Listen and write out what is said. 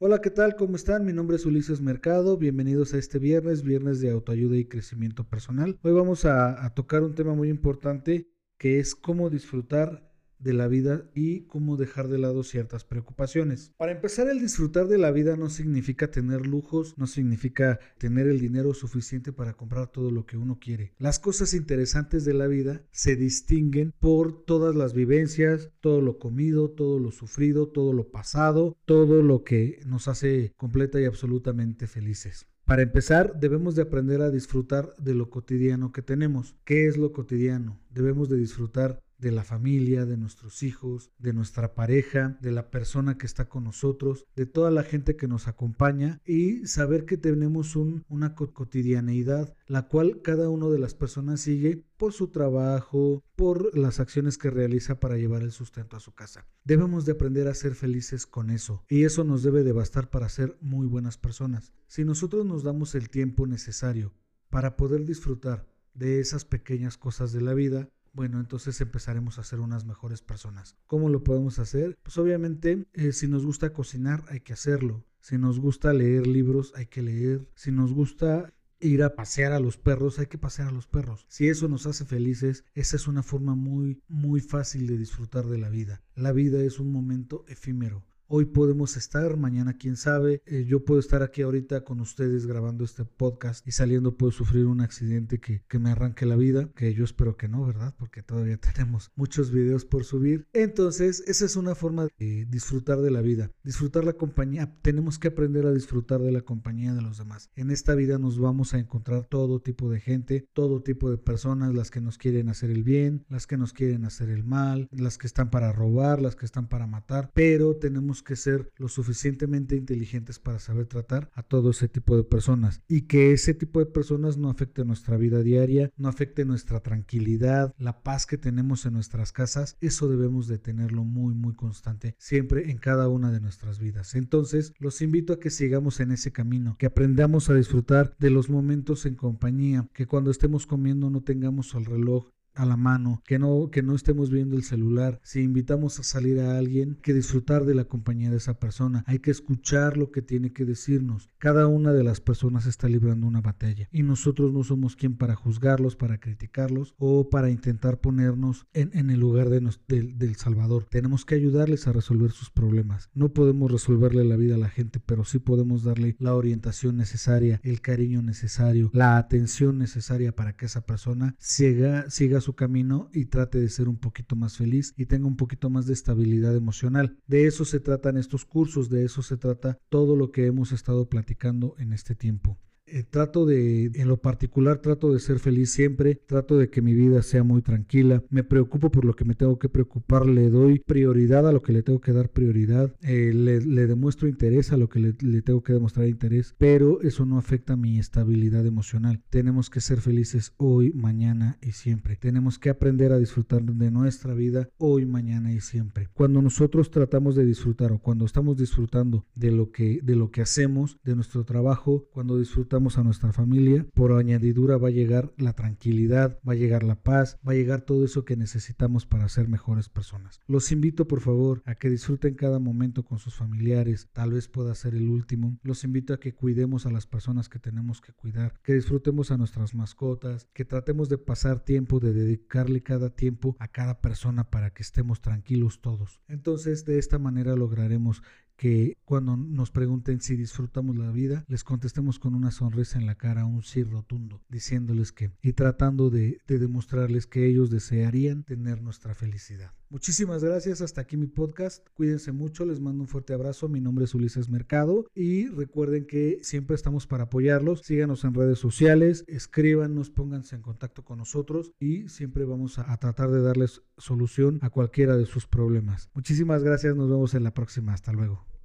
Hola, ¿qué tal? ¿Cómo están? Mi nombre es Ulises Mercado. Bienvenidos a este viernes, viernes de autoayuda y crecimiento personal. Hoy vamos a, a tocar un tema muy importante que es cómo disfrutar de la vida y cómo dejar de lado ciertas preocupaciones. Para empezar, el disfrutar de la vida no significa tener lujos, no significa tener el dinero suficiente para comprar todo lo que uno quiere. Las cosas interesantes de la vida se distinguen por todas las vivencias, todo lo comido, todo lo sufrido, todo lo pasado, todo lo que nos hace completa y absolutamente felices. Para empezar, debemos de aprender a disfrutar de lo cotidiano que tenemos. ¿Qué es lo cotidiano? Debemos de disfrutar de la familia, de nuestros hijos, de nuestra pareja, de la persona que está con nosotros, de toda la gente que nos acompaña y saber que tenemos una cotidianeidad la cual cada una de las personas sigue por su trabajo, por las acciones que realiza para llevar el sustento a su casa. Debemos de aprender a ser felices con eso y eso nos debe de bastar para ser muy buenas personas. Si nosotros nos damos el tiempo necesario para poder disfrutar de esas pequeñas cosas de la vida, bueno, entonces empezaremos a ser unas mejores personas. ¿Cómo lo podemos hacer? Pues obviamente, eh, si nos gusta cocinar, hay que hacerlo. Si nos gusta leer libros, hay que leer. Si nos gusta ir a pasear a los perros, hay que pasear a los perros. Si eso nos hace felices, esa es una forma muy, muy fácil de disfrutar de la vida. La vida es un momento efímero. Hoy podemos estar, mañana quién sabe. Eh, yo puedo estar aquí ahorita con ustedes grabando este podcast y saliendo puedo sufrir un accidente que, que me arranque la vida, que yo espero que no, ¿verdad? Porque todavía tenemos muchos videos por subir. Entonces, esa es una forma de disfrutar de la vida, disfrutar la compañía. Tenemos que aprender a disfrutar de la compañía de los demás. En esta vida nos vamos a encontrar todo tipo de gente, todo tipo de personas, las que nos quieren hacer el bien, las que nos quieren hacer el mal, las que están para robar, las que están para matar, pero tenemos que ser lo suficientemente inteligentes para saber tratar a todo ese tipo de personas y que ese tipo de personas no afecte nuestra vida diaria, no afecte nuestra tranquilidad, la paz que tenemos en nuestras casas, eso debemos de tenerlo muy muy constante siempre en cada una de nuestras vidas. Entonces, los invito a que sigamos en ese camino, que aprendamos a disfrutar de los momentos en compañía, que cuando estemos comiendo no tengamos el reloj a la mano, que no, que no estemos viendo el celular. Si invitamos a salir a alguien, que disfrutar de la compañía de esa persona. Hay que escuchar lo que tiene que decirnos. Cada una de las personas está librando una batalla y nosotros no somos quien para juzgarlos, para criticarlos o para intentar ponernos en, el lugar de del Salvador. Tenemos que ayudarles a resolver sus problemas. No podemos resolverle la vida a la gente, pero sí podemos darle la orientación necesaria, el cariño necesario, la atención necesaria para que esa persona siga, siga su su camino y trate de ser un poquito más feliz y tenga un poquito más de estabilidad emocional. De eso se tratan estos cursos, de eso se trata todo lo que hemos estado platicando en este tiempo. Eh, trato de, en lo particular, trato de ser feliz siempre, trato de que mi vida sea muy tranquila, me preocupo por lo que me tengo que preocupar, le doy prioridad a lo que le tengo que dar prioridad, eh, le, demuestro interés a lo que le, le, tengo que demostrar interés, pero eso no afecta mi estabilidad emocional. Tenemos que ser felices hoy, mañana y siempre. Tenemos que aprender a disfrutar de nuestra vida hoy, mañana y siempre. Cuando nosotros tratamos de disfrutar o cuando estamos disfrutando de lo que, de lo que hacemos, de nuestro trabajo, cuando disfrutamos a nuestra familia, por añadidura va a llegar la tranquilidad, va a llegar la paz, va a llegar todo eso que necesitamos para ser mejores personas. Los invito por favor a que disfruten cada momento con sus familiares, tal vez pueda ser el último. Los invito a que cuidemos a las personas que tenemos que cuidar, que disfrutemos a nuestras mascotas, que tratemos de pasar tiempo, de dedicarle cada tiempo a cada persona para que estemos tranquilos todos. Entonces de esta manera lograremos que cuando nos pregunten si disfrutamos la vida, les contestemos con una sonrisa en la cara, un sí rotundo, diciéndoles que y tratando de, de demostrarles que ellos desearían tener nuestra felicidad. Muchísimas gracias, hasta aquí mi podcast. Cuídense mucho, les mando un fuerte abrazo. Mi nombre es Ulises Mercado y recuerden que siempre estamos para apoyarlos. Síganos en redes sociales, escríbanos, pónganse en contacto con nosotros y siempre vamos a, a tratar de darles solución a cualquiera de sus problemas. Muchísimas gracias, nos vemos en la próxima. Hasta luego.